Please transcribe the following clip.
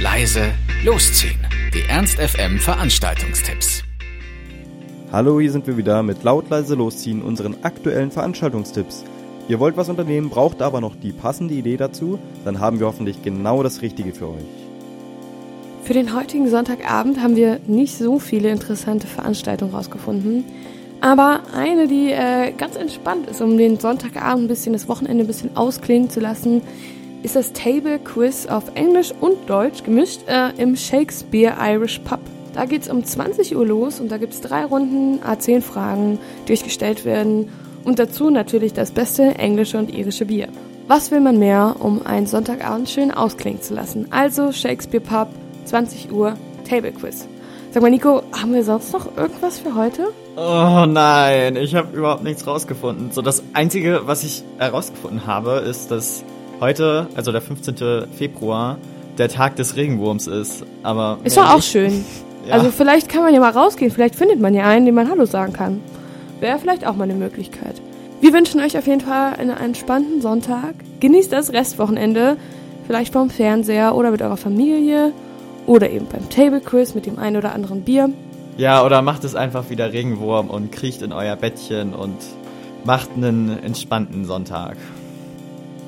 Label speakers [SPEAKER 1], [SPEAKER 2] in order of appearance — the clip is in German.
[SPEAKER 1] leise, losziehen. Die Ernst FM Veranstaltungstipps.
[SPEAKER 2] Hallo, hier sind wir wieder mit laut leise losziehen unseren aktuellen Veranstaltungstipps. Ihr wollt was unternehmen, braucht aber noch die passende Idee dazu, dann haben wir hoffentlich genau das Richtige für euch.
[SPEAKER 3] Für den heutigen Sonntagabend haben wir nicht so viele interessante Veranstaltungen rausgefunden, aber eine, die äh, ganz entspannt ist, um den Sonntagabend ein bisschen, das Wochenende ein bisschen ausklingen zu lassen, ist das Table Quiz auf Englisch und Deutsch gemischt äh, im Shakespeare Irish Pub. Da geht es um 20 Uhr los und da gibt es drei Runden A10 Fragen, die euch gestellt werden und dazu natürlich das beste englische und irische Bier. Was will man mehr, um einen Sonntagabend schön ausklingen zu lassen? Also Shakespeare Pub, 20 Uhr, Table Quiz. Sag mal, Nico, haben wir sonst noch irgendwas für heute?
[SPEAKER 4] Oh nein, ich habe überhaupt nichts rausgefunden. So das einzige, was ich herausgefunden habe, ist, dass heute, also der 15. Februar, der Tag des Regenwurms ist. Aber
[SPEAKER 3] ist doch auch schön. Ja. Also vielleicht kann man ja mal rausgehen, vielleicht findet man ja einen, dem man Hallo sagen kann. Wäre vielleicht auch mal eine Möglichkeit. Wir wünschen euch auf jeden Fall einen entspannten Sonntag. Genießt das Restwochenende, vielleicht vorm Fernseher oder mit eurer Familie oder eben beim Table Quiz mit dem einen oder anderen Bier.
[SPEAKER 4] Ja, oder macht es einfach wieder Regenwurm und kriecht in euer Bettchen und macht einen entspannten Sonntag.